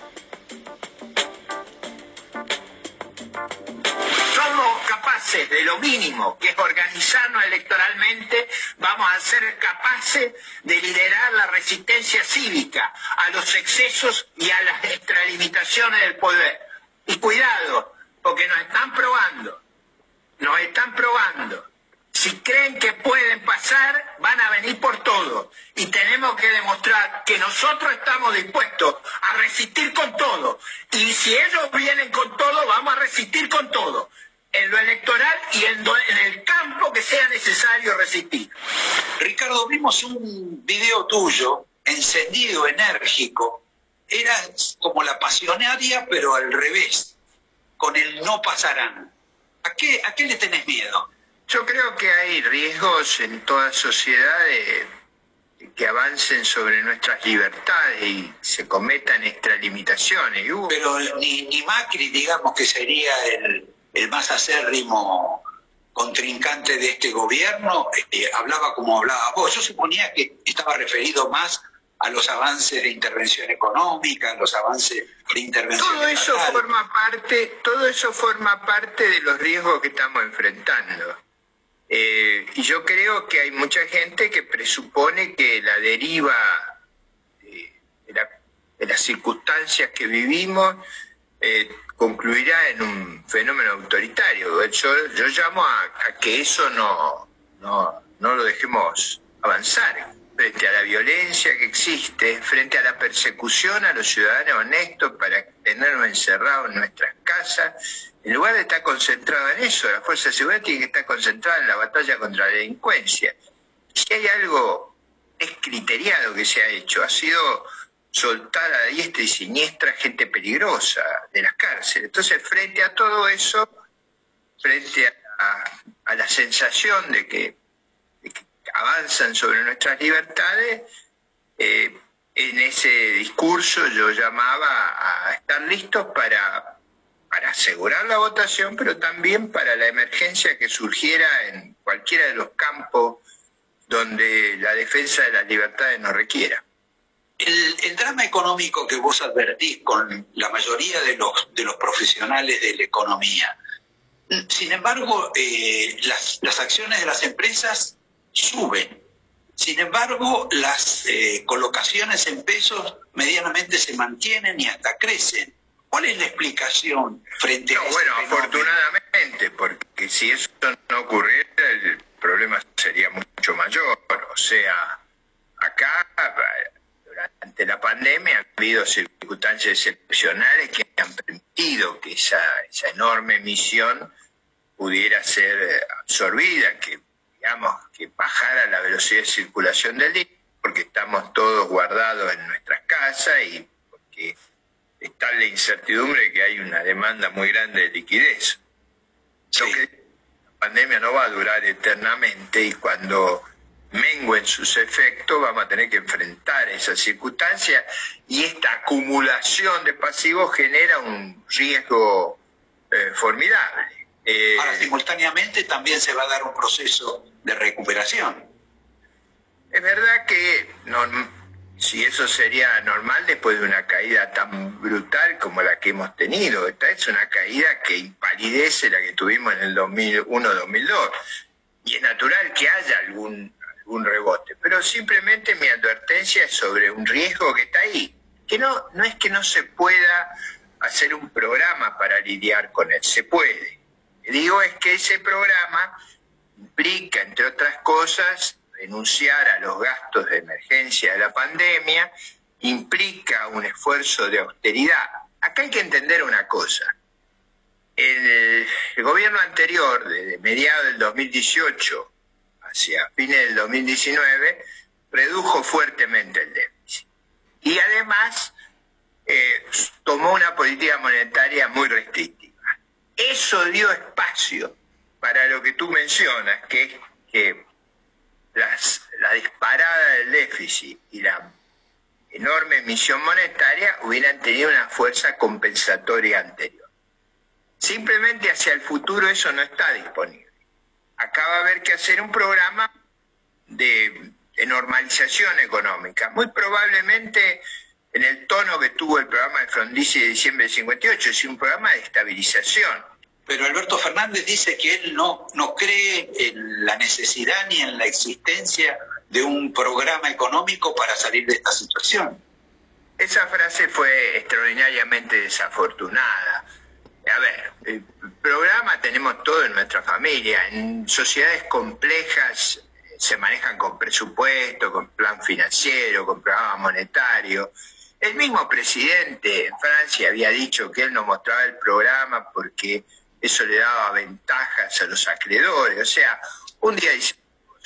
S12: De lo mínimo, que es organizarnos electoralmente, vamos a ser capaces de liderar la resistencia cívica a los excesos y a las extralimitaciones del poder. Y cuidado, porque nos están probando, nos están probando. Si creen que pueden pasar, van a venir por todo. Y tenemos que demostrar que nosotros estamos dispuestos a resistir con todo. Y si ellos vienen con todo, vamos a resistir con todo. En lo electoral y en, en el campo que sea necesario resistir.
S11: Ricardo, vimos un video tuyo, encendido, enérgico. Era como la pasionaria, pero al revés, con el no pasarán. ¿A qué, a qué le tenés miedo?
S12: Yo creo que hay riesgos en toda sociedad de, que avancen sobre nuestras libertades y se cometan extralimitaciones.
S11: Pero ni, ni Macri, digamos que sería el, el más acérrimo contrincante de este gobierno, eh, hablaba como hablaba vos. Yo suponía que estaba referido más a los avances de intervención económica, a los avances de intervención
S12: todo eso
S11: estatal.
S12: forma parte, todo eso forma parte de los riesgos que estamos enfrentando. Eh, y yo creo que hay mucha gente que presupone que la deriva de, la- de las circunstancias que vivimos eh, concluirá en un fenómeno autoritario. Yo, llamo a, que eso no, no, no lo dejemos avanzar frente a la violencia que existe, frente a la persecución a los ciudadanos honestos para tenernos encerrados en nuestras casas, en lugar de estar concentrado en eso, la fuerza de seguridad tiene que estar concentrada en la batalla contra la delincuencia. Si hay algo descriteriado que se ha hecho, ha sido soltar a diestra y siniestra gente peligrosa de las cárceles. Entonces, frente a todo eso, frente a, la sensación de que, de que avanzan sobre nuestras libertades, eh, en ese discurso yo llamaba a estar listos para, para asegurar la votación, pero también para la emergencia que surgiera en cualquiera de los campos donde la defensa de las libertades nos requiera.
S11: El, el drama económico que vos advertís con la mayoría de los, de los profesionales de la economía, sin embargo, eh, las, las acciones de las empresas suben. Sin embargo, las eh, colocaciones en pesos medianamente se mantienen y hasta crecen. ¿Cuál es la explicación frente a ese
S12: bueno,
S11: fenómeno?
S12: afortunadamente, porque si eso no ocurriera, el problema sería mucho mayor. O sea, acá, durante la pandemia, ha habido circunstancias excepcionales que han permitido que esa, esa enorme emisión pudiera ser eh, absorbida, que digamos que bajara la velocidad de circulación del dinero, porque estamos todos guardados en nuestras casas y porque está la incertidumbre que hay una demanda muy grande de liquidez. Lo que la pandemia no va a durar eternamente y cuando menguen sus efectos vamos a tener que enfrentar esa circunstancia y esta acumulación de pasivos genera un riesgo eh, formidable. Eh,
S11: Ahora, simultáneamente también se va a dar un proceso de recuperación.
S12: Es verdad que no- si eso sería normal después de una caída tan brutal como la que hemos tenido, esta es una caída que impalidece la que tuvimos en el 2001-2002 y es natural que haya algún, algún rebote, pero simplemente mi advertencia es sobre un riesgo que está ahí, que no, no es que no se pueda hacer un programa para lidiar con él, se puede. Digo es que ese programa implica, entre otras cosas, renunciar a los gastos de emergencia de la pandemia, implica un esfuerzo de austeridad. Acá hay que entender una cosa. El, el gobierno anterior, desde mediados del 2018 hacia fines del 2019, redujo fuertemente el déficit. Y además eh, tomó una política monetaria muy restrictiva. Eso dio espacio para lo que tú mencionas, que es que las- la disparada del déficit y la enorme emisión monetaria hubieran tenido una fuerza compensatoria anterior. Simplemente hacia el futuro eso no está disponible. Acá va a haber que hacer un programa de, de normalización económica, muy probablemente en el tono que tuvo el programa de Frondizi de diciembre del 58, es un programa de estabilización.
S11: Pero Alberto Fernández dice que él no, no cree en la necesidad ni en la existencia de un programa económico para salir de esta situación.
S12: Esa frase fue extraordinariamente desafortunada. A ver, el programa tenemos todo en nuestra familia. En sociedades complejas se manejan con presupuesto, con plan financiero, con programa monetario. El mismo presidente en Francia había dicho que él no mostraba el programa porque eso le daba ventajas a los acreedores. O sea, un día dice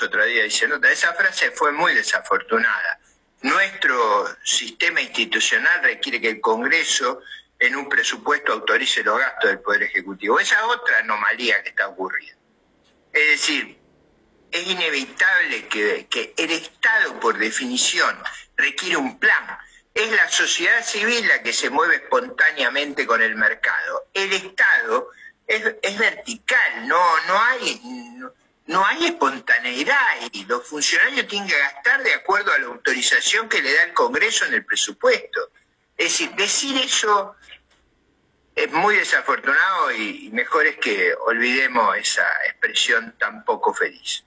S12: otro día dice otra. Esa frase fue muy desafortunada. Nuestro sistema institucional requiere que el Congreso en un presupuesto autorice los gastos del Poder Ejecutivo. Esa es otra anomalía que está ocurriendo. Es decir, es inevitable que, el Estado, por definición, requiere un plan. Es la sociedad civil la que se mueve espontáneamente con el mercado. El Estado es, es vertical, no, no hay... No, hay espontaneidad y los funcionarios tienen que gastar de acuerdo a la autorización que le da el Congreso en el presupuesto. Es decir, decir eso es muy desafortunado y mejor es que olvidemos esa expresión tan poco feliz.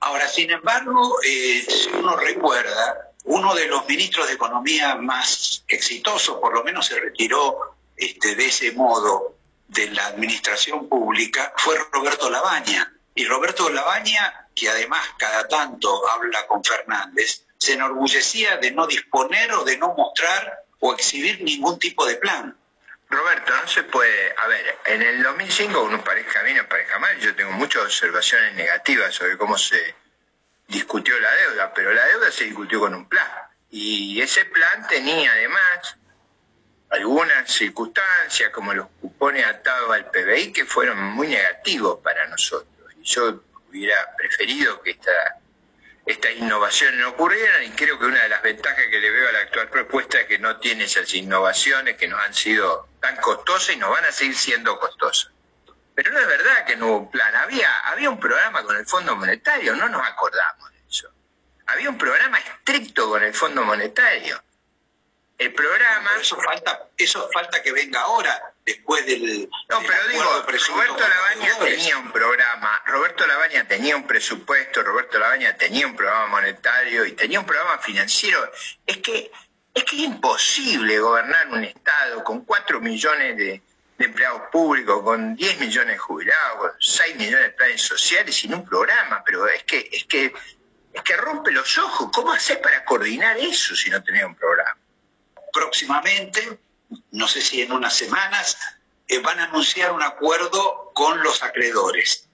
S11: Ahora, sin embargo, eh, si uno recuerda, uno de los ministros de Economía más exitosos, por lo menos se retiró este, de ese modo de la administración pública, fue Roberto Labaña. Y Roberto Labaña, que además cada tanto habla con Fernández, se enorgullecía de no disponer o de no mostrar o exhibir ningún tipo de plan.
S12: Roberto, no se puede. A ver, en el 2005 uno parezca bien o parezca mal, yo tengo muchas observaciones negativas sobre cómo se discutió la deuda, pero la deuda se discutió con un plan. Y ese plan tenía además algunas circunstancias, como los cupones atados al PBI, que fueron muy negativos para nosotros. Y yo hubiera preferido que esta estas innovaciones no ocurrieran y creo que una de las ventajas que le veo a la actual propuesta es que no tiene esas innovaciones que nos han sido tan costosas y nos van a seguir siendo costosas. Pero no es verdad que no hubo un plan, había, había un programa con el Fondo Monetario, no nos acordamos de eso. Había un programa estricto con el Fondo Monetario. El programa...
S11: eso falta, eso falta que venga ahora después del...
S12: No, pero digo, Roberto Labaña tenía un programa, Roberto Labaña tenía un presupuesto, Roberto Labaña tenía un programa monetario y tenía un programa financiero. Es que es que es imposible gobernar un Estado con 4 millones de, empleados públicos, con 10 millones de jubilados, con 6 millones de planes sociales sin un programa, pero es que, es que, es que rompe los ojos. ¿Cómo haces para coordinar eso si no tenés un programa?
S11: Próximamente no sé si en unas semanas, eh, van a anunciar un acuerdo con los acreedores.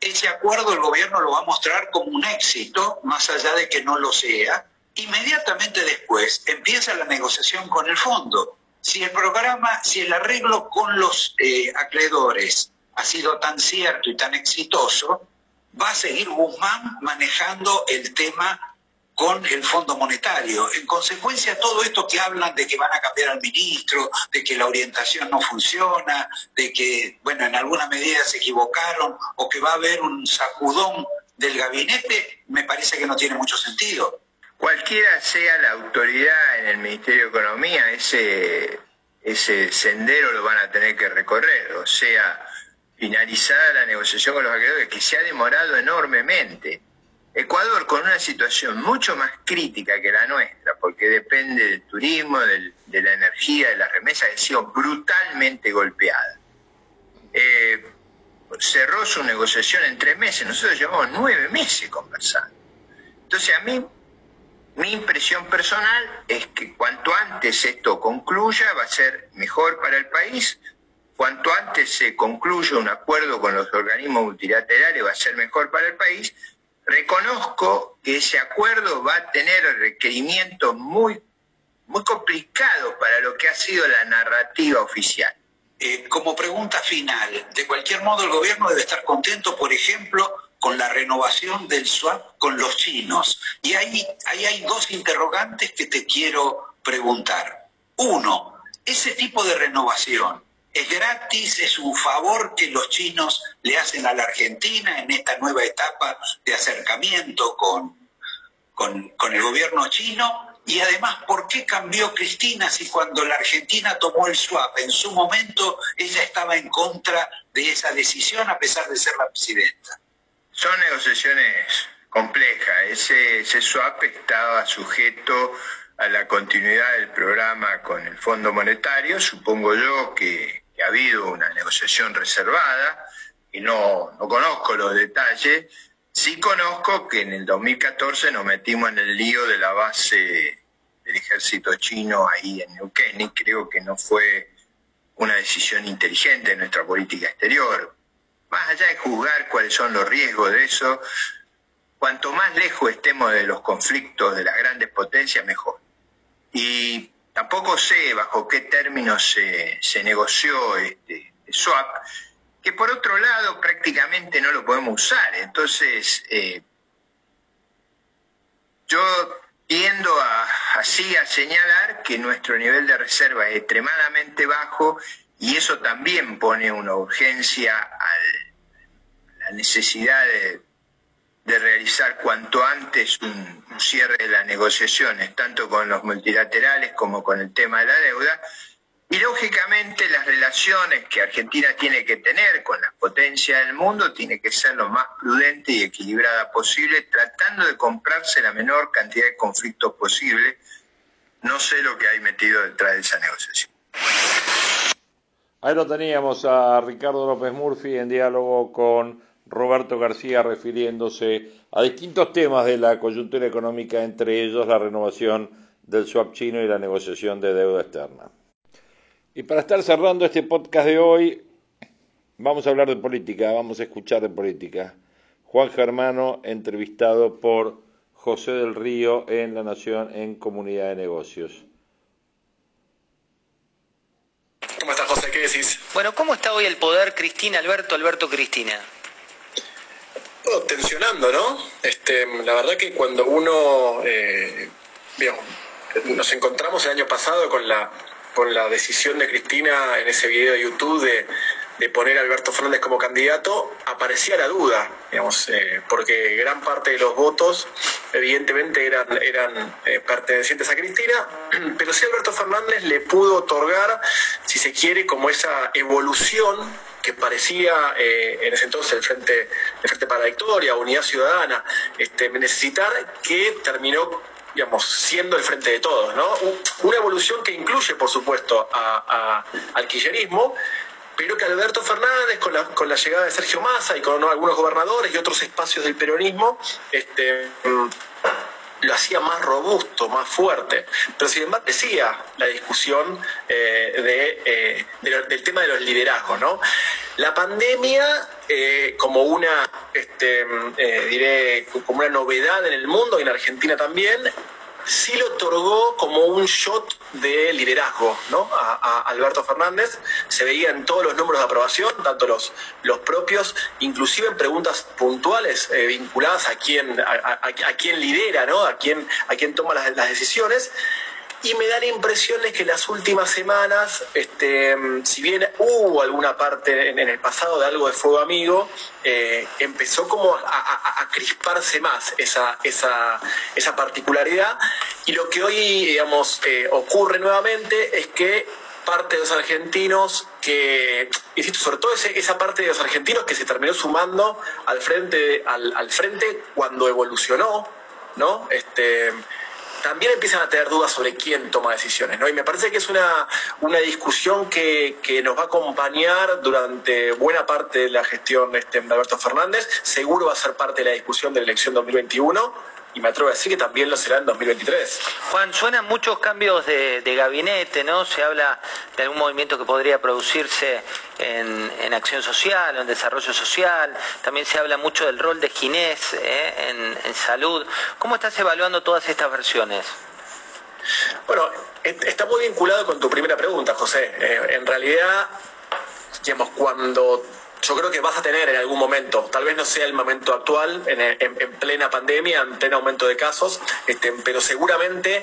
S11: Ese acuerdo el gobierno lo va a mostrar como un éxito, más allá de que no lo sea. Inmediatamente después empieza la negociación con el fondo. Si el programa, si el arreglo con los eh, acreedores ha sido tan cierto y tan exitoso, va a seguir Guzmán manejando el tema con el Fondo Monetario. En consecuencia, todo esto que hablan de que van a cambiar al ministro, de que la orientación no funciona, de que, bueno, en alguna medida se equivocaron o que va a haber un sacudón del gabinete, me parece que no tiene mucho sentido.
S12: Cualquiera sea la autoridad en el Ministerio de Economía, ese, ese sendero lo van a tener que recorrer, o sea, finalizada la negociación con los acreedores, que se ha demorado enormemente Ecuador con una situación mucho más crítica que la nuestra, porque depende del turismo, de la energía, de las remesas, ha sido brutalmente golpeada. Eh, cerró su negociación en tres meses, nosotros llevamos nueve meses conversando. Entonces a mí, mi impresión personal es que cuanto antes esto concluya va a ser mejor para el país, cuanto antes se concluya un acuerdo con los organismos multilaterales va a ser mejor para el país, reconozco que ese acuerdo va a tener requerimientos muy, muy complicados para lo que ha sido la narrativa oficial.
S11: Eh, como pregunta final, de cualquier modo el gobierno debe estar contento, por ejemplo, con la renovación del swap con los chinos. Y ahí, ahí hay dos interrogantes que te quiero preguntar. Uno, ese tipo de renovación es gratis, es un favor que los chinos le hacen a la Argentina en esta nueva etapa de acercamiento con, con, el gobierno chino. Y además, ¿por qué cambió Cristina si cuando la Argentina tomó el swap en su momento ella estaba en contra de esa decisión a pesar de ser la presidenta?
S12: Son negociaciones complejas. Ese, ese swap estaba sujeto a la continuidad del programa con el Fondo Monetario. Supongo yo que que ha habido una negociación reservada, y no, no conozco los detalles, sí conozco que en el 2014 nos metimos en el lío de la base del ejército chino ahí en Neuquén y creo que no fue una decisión inteligente en nuestra política exterior. Más allá de juzgar cuáles son los riesgos de eso, cuanto más lejos estemos de los conflictos de las grandes potencias, mejor. Y tampoco sé bajo qué términos se, negoció este swap, que por otro lado prácticamente no lo podemos usar. Entonces, eh, yo tiendo a, así a señalar que nuestro nivel de reserva es extremadamente bajo y eso también pone una urgencia a la necesidad de, de realizar cuanto antes un, cierre de las negociaciones, tanto con los multilaterales como con el tema de la deuda. Y lógicamente las relaciones que Argentina tiene que tener con las potencias del mundo tiene que ser lo más prudente y equilibrada posible, tratando de comprarse la menor cantidad de conflictos posible. No sé lo que hay metido detrás de esa negociación.
S10: Ahí lo teníamos a Ricardo López Murphy en diálogo con Roberto García refiriéndose a distintos temas de la coyuntura económica, entre ellos la renovación del swap chino y la negociación de deuda externa. Y para estar cerrando este podcast de hoy, vamos a hablar de política, vamos a escuchar de política. Juan Germano, entrevistado por José del Río en La Nación en Comunidad de Negocios.
S13: ¿Cómo estás, José? ¿Qué decís?
S14: Bueno, ¿cómo está hoy el poder Cristina Alberto, Alberto Cristina?
S13: Tensionando, ¿no? Este, la verdad que cuando uno, eh, digamos, nos encontramos el año pasado con la, con la decisión de Cristina en ese video de YouTube de, de poner a Alberto Fernández como candidato, aparecía la duda, digamos, eh, porque gran parte de los votos evidentemente eran, eran eh, pertenecientes a Cristina, pero sí Alberto Fernández le pudo otorgar, si se quiere, como esa evolución que parecía eh, en ese entonces el Frente, el Frente para la Victoria, Unidad Ciudadana, este, necesitar, que terminó digamos, siendo el frente de todos, ¿no? Una evolución que incluye, por supuesto, a, al kirchnerismo, pero que Alberto Fernández, con la, con la llegada de Sergio Massa y con ¿no? algunos gobernadores y otros espacios del peronismo, este, lo hacía más robusto, más fuerte. Pero sin embargo decía la discusión eh, de, eh, de, del tema de los liderazgos. ¿no? La pandemia, eh, como una, este, diré, como una novedad en el mundo y en Argentina también, sí le otorgó como un shot de liderazgo ¿no? a, Alberto Fernández. Se veía en todos los números de aprobación, tanto los, los propios, inclusive en preguntas puntuales eh, vinculadas a quién, a, quién lidera, ¿no? a, quién, a quién toma las decisiones. Y me da la impresión de que las últimas semanas, este, si bien hubo alguna parte en, el pasado de algo de fuego amigo, eh, empezó como a, crisparse más esa, esa, esa particularidad. Y lo que hoy, digamos, eh, ocurre nuevamente es que parte de los argentinos que, insisto, sobre todo ese, esa parte de los argentinos que se terminó sumando al frente, al, al frente cuando evolucionó, ¿no? Este, también empiezan a tener dudas sobre quién toma decisiones, ¿no? Y me parece que es una, una discusión que, que nos va a acompañar durante buena parte de la gestión este, de Alberto Fernández. Seguro va a ser parte de la discusión de la elección 2021 y me atrevo a decir que también lo será en 2023.
S14: Juan, suenan muchos cambios de, de, gabinete, ¿no? Se habla de algún movimiento que podría producirse en, en, acción social o en desarrollo social. También se habla mucho del rol de Ginés ¿eh? en, en salud. ¿Cómo estás evaluando todas estas versiones?
S13: Bueno, está muy vinculado con tu primera pregunta, José. Eh, en realidad, digamos, cuando yo creo que vas a tener en algún momento, tal vez no sea el momento actual, en, en, en plena pandemia, en pleno aumento de casos, este, pero seguramente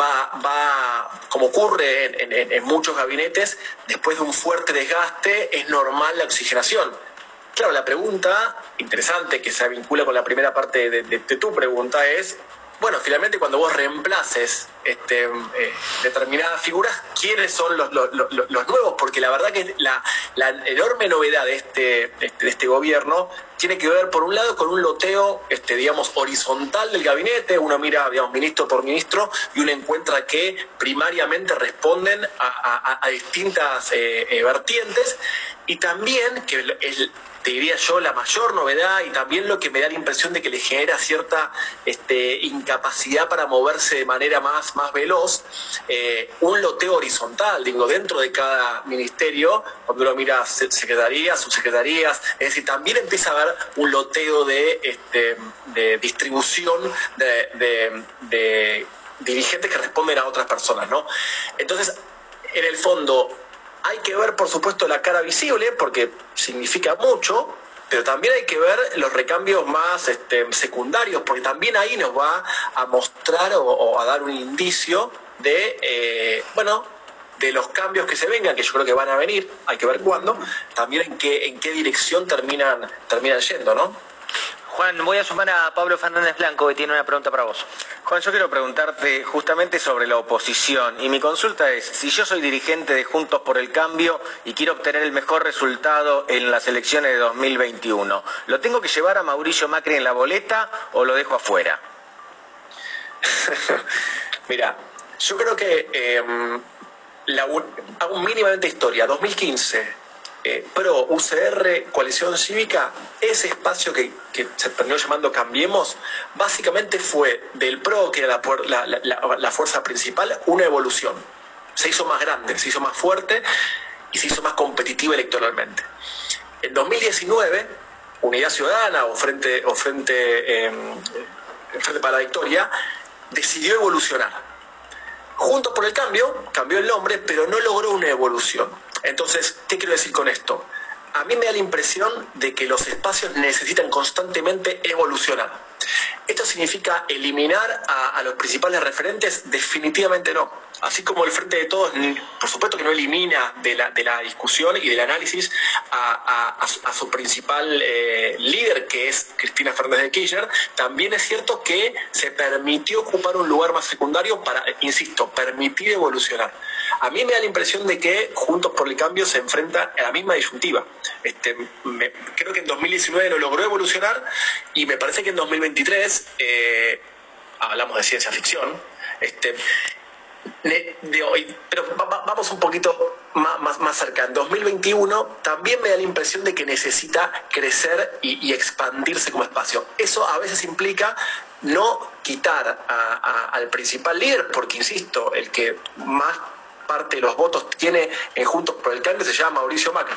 S13: va, va como ocurre en, en, muchos gabinetes, después de un fuerte desgaste, es normal la oxigenación. Claro, la pregunta interesante que se vincula con la primera parte de, de tu pregunta es, bueno, finalmente cuando vos reemplaces este, eh, determinadas figuras quiénes son los, los, los, nuevos, porque la verdad que la, la enorme novedad de este, de este gobierno tiene que ver, por un lado, con un loteo, este, digamos, horizontal del gabinete. Uno mira, digamos, ministro por ministro y uno encuentra que primariamente responden a, distintas eh, eh, vertientes. Y también, que el, te diría yo, la mayor novedad y también lo que me da la impresión de que le genera cierta este, incapacidad para moverse de manera más, más veloz, eh, un loteo horizontal, digo, dentro de cada ministerio, cuando uno mira secretarías, subsecretarías, es decir, también empieza a haber un loteo de, este, de distribución de, de dirigentes que responden a otras personas, ¿no? Entonces, en el fondo, hay que ver, por supuesto, la cara visible, porque significa mucho, pero también hay que ver los recambios más este, secundarios, porque también ahí nos va a mostrar o, a dar un indicio de, eh, bueno, de los cambios que se vengan, que yo creo que van a venir, hay que ver cuándo, también en qué, en qué dirección terminan, terminan yendo, ¿no?
S14: Juan, voy a sumar a Pablo Fernández Blanco que tiene una pregunta para vos.
S15: Juan, yo quiero preguntarte justamente sobre la oposición y mi consulta es, si yo soy dirigente de Juntos por el Cambio y quiero obtener el mejor resultado en las elecciones de 2021, ¿lo tengo que llevar a Mauricio Macri en la boleta o lo dejo afuera?
S13: Mira, yo creo que em, hago mínimamente historia. 2015 eh, PRO, UCR, Coalición Cívica, ese espacio que, se terminó llamando Cambiemos, básicamente fue del PRO, que era la, fuerza principal, una evolución. Se hizo más grande, se hizo más fuerte y se hizo más competitiva electoralmente. En 2019, Unidad Ciudadana o Frente, o frente, em, frente para la Victoria decidió evolucionar. Juntos por el cambio, cambió el nombre, pero no logró una evolución entonces, ¿qué quiero decir con esto? A mí me da la impresión de que los espacios necesitan constantemente evolucionar. ¿Esto significa eliminar a, los principales referentes? Definitivamente no. Así como el Frente de Todos, por supuesto que no elimina de la, discusión y del análisis a, su principal eh, líder, que es Cristina Fernández de Kirchner, también es cierto que se permitió ocupar un lugar más secundario para, insisto, permitir evolucionar. A mí me da la impresión de que Juntos por el Cambio se enfrenta a la misma disyuntiva. Este, creo que en 2019 no logró evolucionar y me parece que en 2023, eh, hablamos de ciencia ficción, este, de, hoy, pero vamos un poquito más, más, cerca. En 2021 también me da la impresión de que necesita crecer y, expandirse como espacio. Eso a veces implica no quitar al principal líder, porque insisto, el que más parte de los votos tiene en Juntos por el Cambio se llama Mauricio Macri.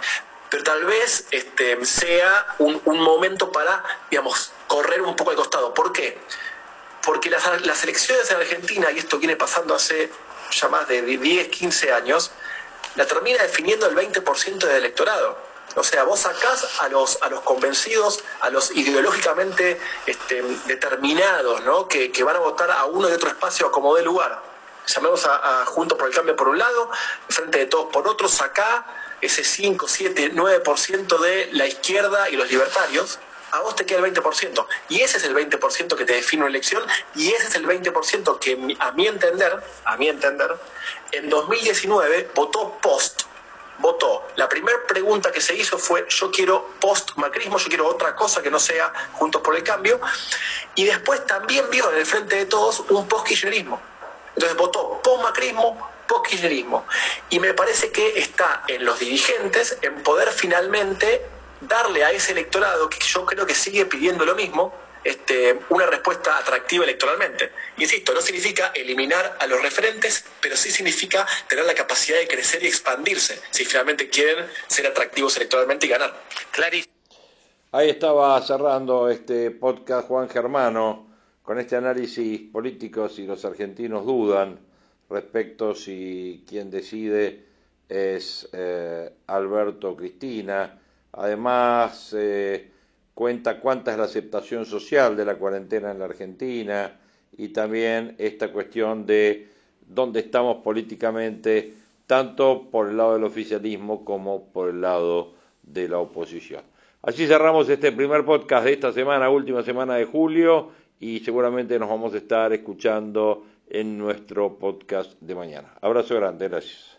S13: Pero tal vez este, sea un, momento para, digamos, correr un poco al costado. ¿Por qué? Porque las, elecciones en Argentina, y esto viene pasando hace ya más de 10, 15 años, la termina definiendo el 20% del electorado. O sea, vos sacás a los, a los convencidos, a los ideológicamente este, determinados, ¿no? Que, que, van a votar a uno de otro espacio como de lugar llamemos a, Juntos por el Cambio por un lado, frente de todos por otro, saca ese 5, 7, 9% de la izquierda y los libertarios, a vos te queda el 20%. Y ese es el 20% que te define una elección y ese es el 20% que a mi entender, a mi entender, en 2019 votó post. Votó. La primera pregunta que se hizo fue yo quiero post-macrismo, yo quiero otra cosa que no sea Juntos por el Cambio. Y después también vio en el frente de todos un post-kirchnerismo entonces votó post-macrismo, post-kirchnerismo. Y me parece que está en los dirigentes en poder finalmente darle a ese electorado, que yo creo que sigue pidiendo lo mismo, este, una respuesta atractiva electoralmente. Insisto, no significa eliminar a los referentes, pero sí significa tener la capacidad de crecer y expandirse, si finalmente quieren ser atractivos electoralmente y ganar.
S10: Ahí estaba cerrando este podcast Juan Germano con este análisis político, si los argentinos dudan respecto si quien decide es eh, Alberto Cristina, además eh, cuenta cuánta es la aceptación social de la cuarentena en la Argentina y también esta cuestión de dónde estamos políticamente, tanto por el lado del oficialismo como por el lado de la oposición. Así cerramos este primer podcast de esta semana, última semana de julio y seguramente nos vamos a estar escuchando en nuestro podcast de mañana. Abrazo grande, gracias.